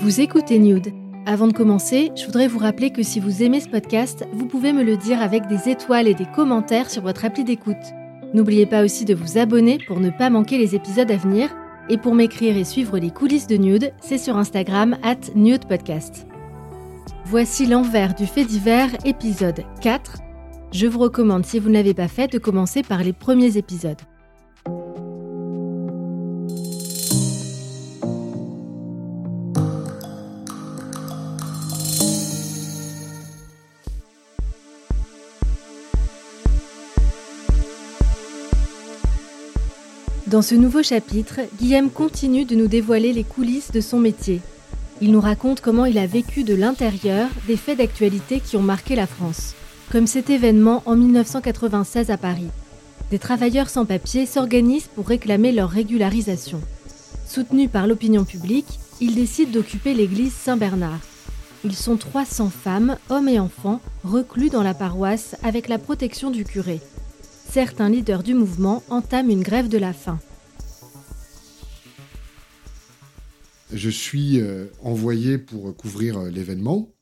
Vous écoutez Nude. Avant de commencer, je voudrais vous rappeler que si vous aimez ce podcast, vous pouvez me le dire avec des étoiles et des commentaires sur votre appli d'écoute. N'oubliez pas aussi de vous abonner pour ne pas manquer les épisodes à venir. Et pour m'écrire et suivre les coulisses de Nude, c'est sur Instagram at NudePodcast. Voici l'envers du fait divers, épisode 4. Je vous recommande, si vous ne l'avez pas fait, de commencer par les premiers épisodes. Dans ce nouveau chapitre, Guillaume continue de nous dévoiler les coulisses de son métier. Il nous raconte comment il a vécu de l'intérieur des faits d'actualité qui ont marqué la France, comme cet événement en 1996 à Paris. Des travailleurs sans papier s'organisent pour réclamer leur régularisation. Soutenus par l'opinion publique, ils décident d'occuper l'église Saint-Bernard. Ils sont 300 femmes, hommes et enfants, reclus dans la paroisse avec la protection du curé certains leaders du mouvement entament une grève de la faim. Je suis euh, envoyé pour couvrir euh, l'événement.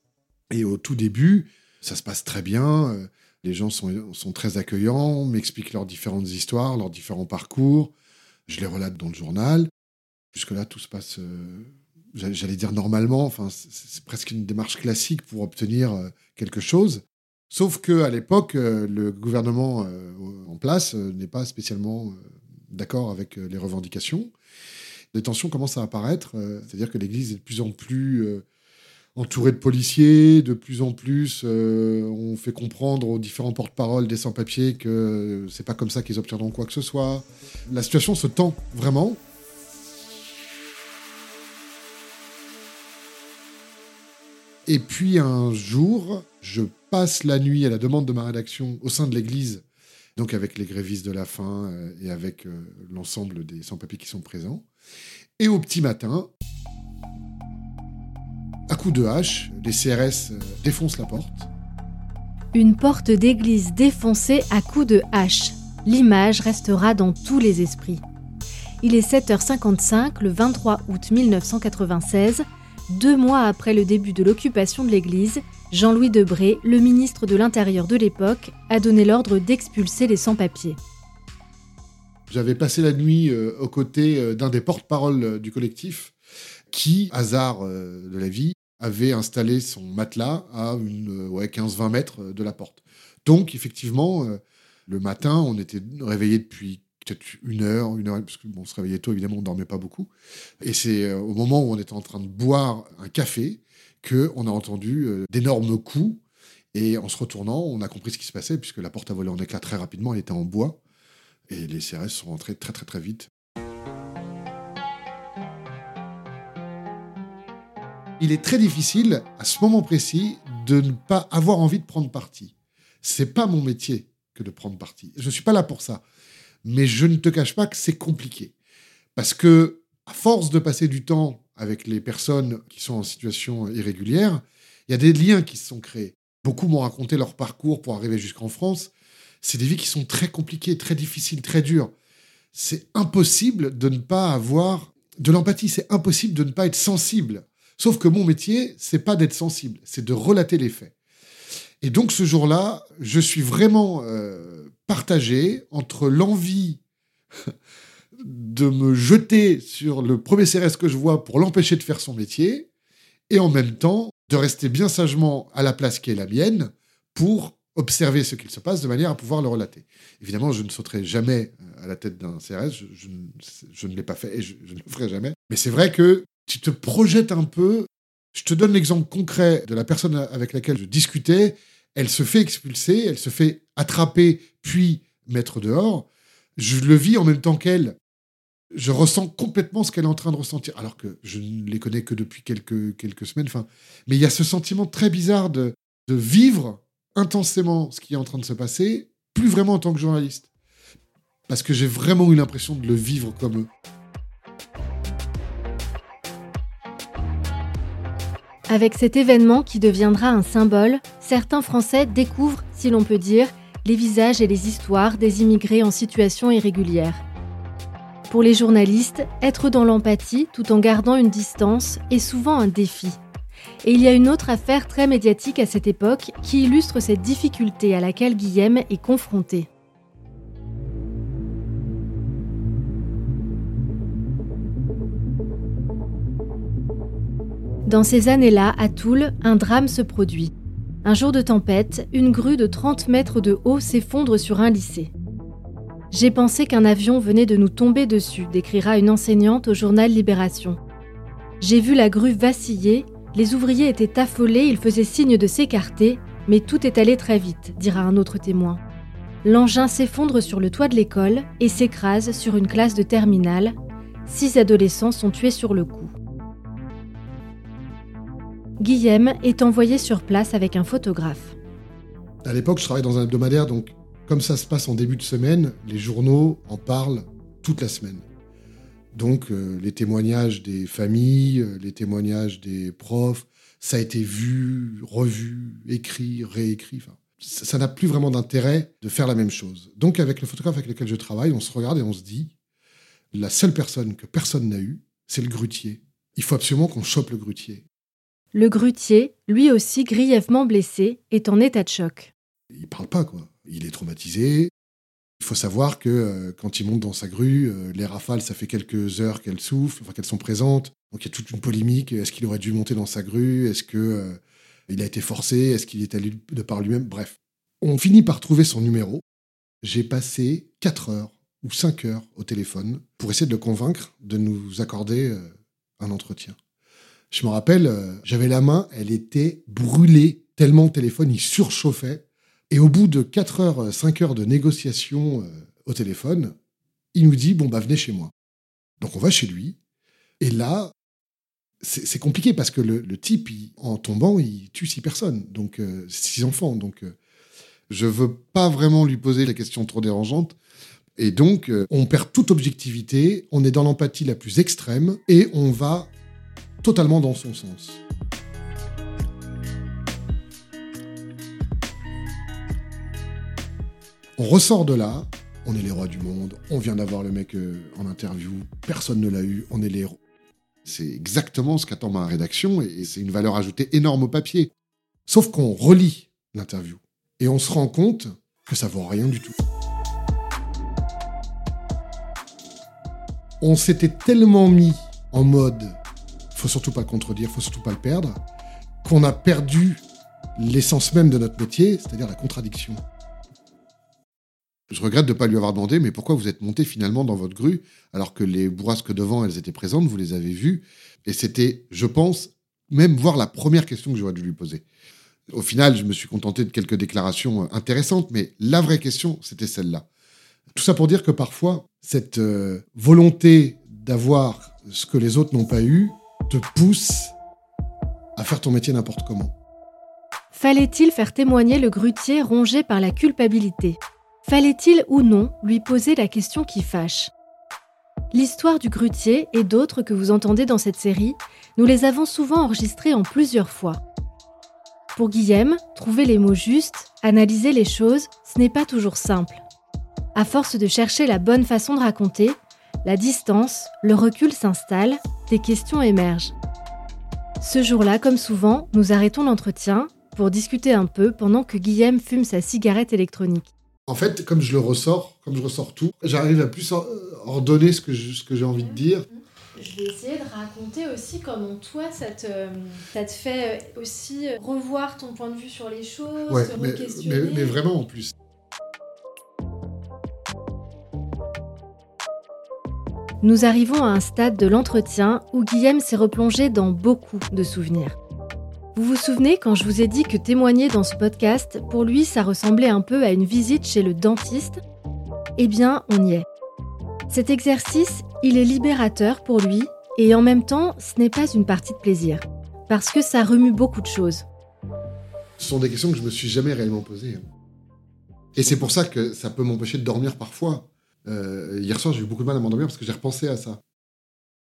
Et au tout début, ça se passe très bien. Euh, les gens sont, sont très accueillants, m'expliquent leurs différentes histoires, leurs différents parcours. Je les relate dans le journal. Jusque-là, tout se passe, j'allais dire normalement. Enfin, c'est presque une démarche classique pour obtenir quelque chose. Sauf que à l'époque, le gouvernement en place n'est pas spécialement d'accord avec les revendications. Des tensions commencent à apparaître, c'est-à-dire que l'Église est de plus en plus entourée de policiers, de plus en plus on fait comprendre aux différents porte-paroles des sans-papiers que c'est pas comme ça qu'ils obtiendront quoi que ce soit. La situation se tend vraiment. Et puis un jour, je passe la nuit à la demande de ma rédaction au sein de l'église, donc avec les grévistes de la faim euh, et avec euh, l'ensemble des sans-papiers qui sont présents. Et au petit matin, à coup de hache, les CRS euh, défoncent la porte. Une porte d'église défoncée à coups de hache. L'image restera dans tous les esprits. Il est 7h55 le 23 août 1996 deux mois après le début de l'occupation de l'église, Jean-Louis Debré, le ministre de l'Intérieur de l'époque, a donné l'ordre d'expulser les sans-papiers. J'avais passé la nuit euh, aux côtés euh, d'un des porte-paroles euh, du collectif qui, hasard de la vie, avait installé son matelas à une, ouais, 15-20 mètres de la porte. Donc, effectivement, le matin, on était réveillé depuis peut-être une heure, une heure, parce qu'on se réveillait tôt, évidemment, on ne dormait pas beaucoup. Et c'est au moment où on était en train de boire un café qu'on a entendu euh, d'énormes coups. Et en se retournant, on a compris ce qui se passait, puisque la porte a volé en éclats très rapidement, elle était en bois. Et les CRS sont rentrés très très très vite. Il est très difficile, à ce moment précis, de ne pas avoir envie de prendre parti. C'est pas mon métier que de prendre parti. Je suis pas là pour ça. Mais je ne te cache pas que c'est compliqué. Parce que, à force de passer du temps avec les personnes qui sont en situation irrégulière, il y a des liens qui se sont créés. Beaucoup m'ont raconté leur parcours pour arriver jusqu'en France. C'est des vies qui sont très compliquées, très difficiles, très dures. C'est impossible de ne pas avoir de l'empathie, c'est impossible de ne pas être sensible. Sauf que mon métier, c'est pas d'être sensible, c'est de relater les faits. Et donc ce jour-là, je suis vraiment euh, partagé entre l'envie de me jeter sur le premier CRS que je vois pour l'empêcher de faire son métier, et en même temps de rester bien sagement à la place qui est la mienne pour observer ce qu'il se passe de manière à pouvoir le relater. Évidemment, je ne sauterai jamais euh, à la tête d'un CRS, je, ne l'ai pas fait et je, je ne le ferai jamais. Mais c'est vrai que tu te projettes un peu. Je te donne l'exemple concret de la personne avec laquelle je discutais elle se fait expulser, elle se fait attraper, puis mettre dehors. Je le vis en même temps qu'elle. Je ressens complètement ce qu'elle est en train de ressentir, alors que je ne les connais que depuis quelques, semaines. Enfin, mais il y a ce sentiment très bizarre de, de vivre intensément ce qui est en train de se passer, plus vraiment en tant que journaliste. Parce que j'ai vraiment eu l'impression de le vivre comme eux. Avec cet événement qui deviendra un symbole, certains Français découvrent, si l'on peut dire, les visages et les histoires des immigrés en situation irrégulière. Pour les journalistes, être dans l'empathie tout en gardant une distance est souvent un défi. Et il y a une autre affaire très médiatique à cette époque qui illustre cette difficulté à laquelle Guillaume est confronté. Dans ces années-là, à Toul, un drame se produit. Un jour de tempête, une grue de 30 mètres de haut s'effondre sur un lycée. J'ai pensé qu'un avion venait de nous tomber dessus, décrira une enseignante au journal Libération. J'ai vu la grue vaciller, les ouvriers étaient affolés, ils faisaient signe de s'écarter, mais tout est allé très vite, dira un autre témoin. L'engin s'effondre sur le toit de l'école et s'écrase sur une classe de terminale. Six adolescents sont tués sur le coup. Guillaume est envoyé sur place avec un photographe. À l'époque, je travaillais dans un hebdomadaire, donc comme ça se passe en début de semaine, les journaux en parlent toute la semaine. Donc euh, les témoignages des familles, euh, les témoignages des profs, ça a été vu, revu, écrit, réécrit. ça n'a plus vraiment d'intérêt de faire la même chose. Donc avec le photographe avec lequel je travaille, on se regarde et on se dit, la seule personne que personne n'a eue, c'est le grutier. Il faut absolument qu'on chope le grutier. Le grutier, lui aussi grièvement blessé, est en état de choc. Il parle pas, quoi. Il est traumatisé. Il faut savoir que euh, quand il monte dans sa grue, euh, les rafales, ça fait quelques heures qu'elles soufflent, enfin qu'elles sont présentes. Donc il y a toute une polémique. Est-ce qu'il aurait dû monter dans sa grue? Est-ce que euh, il a été forcé? Est-ce qu'il est allé de par lui-même? Bref, on finit par trouver son numéro. J'ai passé 4 heures ou 5 heures au téléphone pour essayer de le convaincre de nous accorder un entretien. Je me rappelle, j'avais la main, elle était brûlée tellement le téléphone, il surchauffait. Et au bout de 4 heures, 5 heures de négociation euh, au téléphone, il nous dit Bon, bah, venez chez moi. Donc, on va chez lui. Et là, c'est compliqué parce que le, type, en tombant, il tue six personnes, donc euh, six enfants. Donc, je veux pas vraiment lui poser la question trop dérangeante. Et donc, on perd toute objectivité, on est dans l'empathie la plus extrême et on va totalement dans son sens. On ressort de là, on est les rois du monde, on vient d'avoir le mec euh, en interview, personne ne l'a eu, on est les héros. C'est exactement ce qu'attend ma rédaction et c'est une valeur ajoutée énorme au papier. Sauf qu'on relit l'interview et on se rend compte que ça vaut rien du tout. On s'était tellement mis en mode faut surtout pas le contredire, faut surtout pas le perdre, qu'on a perdu l'essence même de notre métier, c'est-à-dire la contradiction. Je regrette de ne pas lui avoir demandé, mais pourquoi vous êtes monté finalement dans votre grue alors que les bourrasques devant, elles étaient présentes, vous les avez vues, et c'était, je pense, même voir la première question que j'aurais dû lui poser. Au final, je me suis contenté de quelques déclarations intéressantes, mais la vraie question, c'était celle-là. Tout ça pour dire que parfois, cette euh, volonté d'avoir ce que les autres n'ont pas eu, te pousse à faire ton métier n'importe comment. Fallait-il faire témoigner le grutier rongé par la culpabilité? Fallait-il ou non lui poser la question qui fâche? L'histoire du grutier et d'autres que vous entendez dans cette série, nous les avons souvent enregistrées en plusieurs fois. Pour Guillaume, trouver les mots justes, analyser les choses, ce n'est pas toujours simple. À force de chercher la bonne façon de raconter, la distance, le recul s'installe, des questions émergent. Ce jour-là, comme souvent, nous arrêtons l'entretien pour discuter un peu pendant que Guillaume fume sa cigarette électronique. En fait, comme je le ressors, comme je ressors tout, j'arrive à plus ordonner ce que, j'ai envie de dire. Je vais essayer de raconter aussi comment toi, ça te, ça te fait aussi revoir ton point de vue sur les choses, ouais, mais, mais vraiment en plus. Nous arrivons à un stade de l'entretien où Guillaume s'est replongé dans beaucoup de souvenirs. Vous vous souvenez quand je vous ai dit que témoigner dans ce podcast, pour lui, ça ressemblait un peu à une visite chez le dentiste? Eh bien, on y est. Cet exercice, Il est libérateur pour lui et en même temps, ce n'est pas une partie de plaisir. Parce que ça remue beaucoup de choses. Ce sont des questions que je me suis jamais réellement posées. Et c'est pour ça que ça peut m'empêcher de dormir parfois. Euh, hier soir, j'ai eu beaucoup de mal à m'endormir parce que j'ai repensé à ça.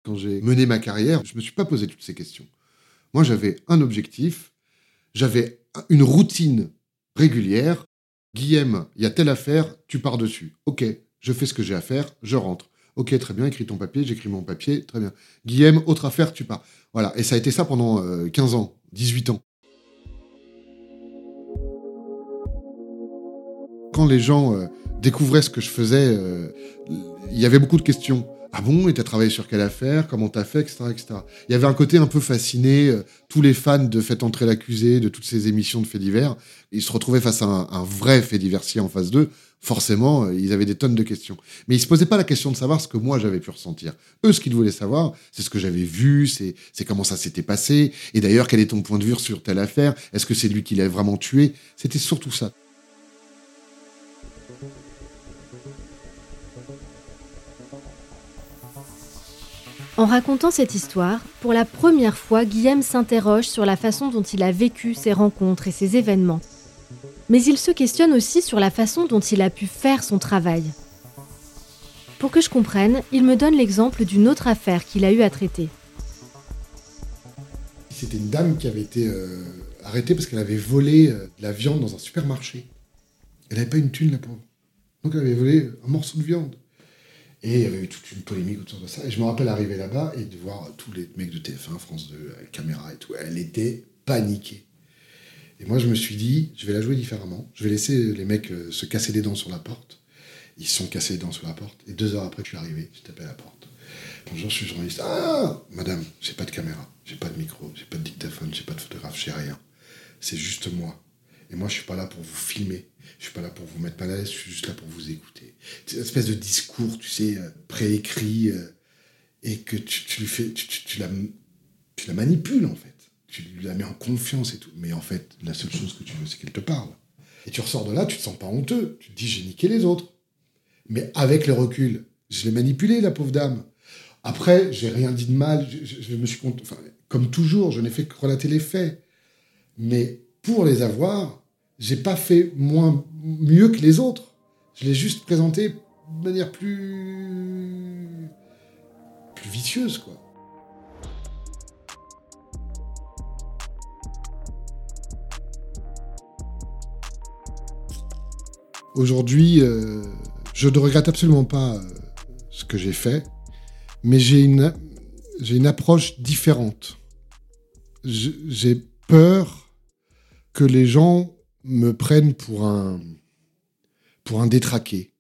Quand j'ai mené ma carrière, je me suis pas posé toutes ces questions. Moi, j'avais un objectif, j'avais une routine régulière. Guillaume, il y a telle affaire, tu pars dessus. Ok, je fais ce que j'ai à faire, je rentre. Ok, très bien, écris ton papier, j'écris mon papier, très bien. Guillaume, autre affaire, tu pars. Voilà, et ça a été ça pendant 15 euh, ans, 18 ans. Quand les gens euh, découvraient ce que je faisais, euh, il y avait beaucoup de questions. Ah bon, et t'as travaillé sur quelle affaire Comment t'as fait etc., etc. Il y avait un côté un peu fasciné. Euh, tous les fans de Faites entrer l'accusé, de toutes ces émissions de faits divers, ils se retrouvaient face à un, vrai fait diversier en face d'eux. Forcément, euh, ils avaient des tonnes de questions. Mais ils se posaient pas la question de savoir ce que moi j'avais pu ressentir. Eux, ce qu'ils voulaient savoir, c'est ce que j'avais vu, c'est comment ça s'était passé. Et d'ailleurs, quel est ton point de vue sur telle affaire? Est-ce que c'est lui qui l'a vraiment tué? C'était surtout ça. En racontant cette histoire, pour la première fois, Guillaume s'interroge sur la façon dont il a vécu ses rencontres et ses événements. Mais il se questionne aussi sur la façon dont il a pu faire son travail. Pour que je comprenne, il me donne l'exemple d'une autre affaire qu'il a eu à traiter. C'était une dame qui avait été euh, arrêtée parce qu'elle avait volé euh, de la viande dans un supermarché. Elle n'avait pas une thune, la pauvre. Donc elle avait volé un morceau de viande. Et il y avait eu toute une polémique autour de ça. Et je me rappelle arriver là-bas et de voir tous les mecs de TF1, France 2, avec caméra et tout. Elle était paniquée. Et moi, je me suis dit, je vais la jouer différemment. Je vais laisser les mecs euh, se casser les dents sur la porte. Ils se sont cassés les dents sur la porte. Et deux heures après, je suis arrivé, je tapais à la porte. Bonjour, je suis journaliste. Ah, madame, j'ai pas de caméra, j'ai pas de micro, j'ai pas de dictaphone, j'ai pas de photographe, j'ai rien. C'est juste moi. Et moi, je suis pas là pour vous filmer. Je suis pas là pour vous mettre mal à l'aise, je suis juste là pour vous écouter. C'est une espèce de discours, tu sais, euh, préécrit, euh, et que tu, tu, fais, tu, tu, la, tu la manipules, en fait. Tu la mets en confiance et tout. Mais en fait, la seule chose que tu veux, c'est qu'elle te parle. Et tu ressors de là, tu te sens pas honteux. Tu te dis, j'ai niqué les autres. Mais avec le recul, je l'ai manipulé, la pauvre dame. Après, j'ai rien dit de mal. Je, me suis enfin, comme toujours, je n'ai fait que relater les faits. Mais pour les avoir, j'ai pas fait moins mieux que les autres. Je l'ai juste présenté de manière plus plus vicieuse quoi. Aujourd'hui, euh, je ne regrette absolument pas euh, ce que j'ai fait, mais j'ai une, j'ai une approche différente. J'ai peur que les gens me prennent pour un, pour un détraqué,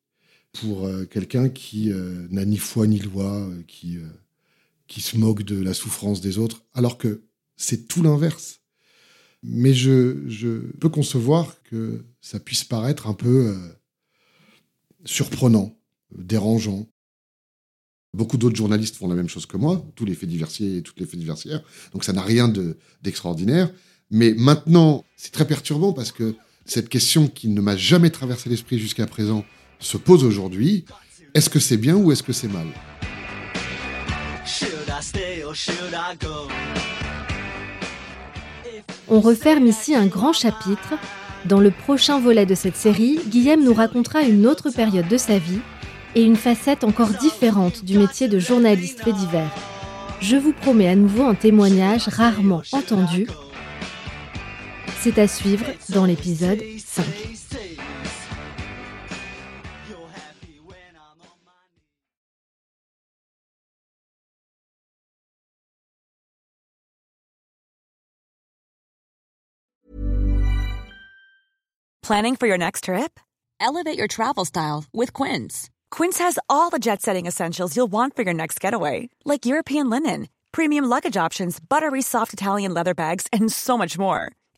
pour euh, quelqu'un qui euh, n'a ni foi ni loi, euh, qui, qui se moque de la souffrance des autres, alors que c'est tout l'inverse. Mais je, je, peux concevoir que ça puisse paraître un peu surprenant, dérangeant. Beaucoup d'autres journalistes font la même chose que moi, tous les faits diversiers et toutes les faits diversières, donc ça n'a rien d'extraordinaire. Mais maintenant, c'est très perturbant parce que cette question qui ne m'a jamais traversé l'esprit jusqu'à présent se pose aujourd'hui. Est-ce que c'est bien ou est-ce que c'est mal? On referme ici un grand chapitre. Dans le prochain volet de cette série, Guillaume nous racontera une autre période de sa vie et une facette encore différente du métier de journaliste fait divers. Je vous promets à nouveau un témoignage rarement entendu c'est à suivre dans l'épisode 5. Planning for your next trip? Elevate your travel style with Quince. Quince has all the jet setting essentials you'll want for your next getaway, like European linen, premium luggage options, buttery soft Italian leather bags, and so much more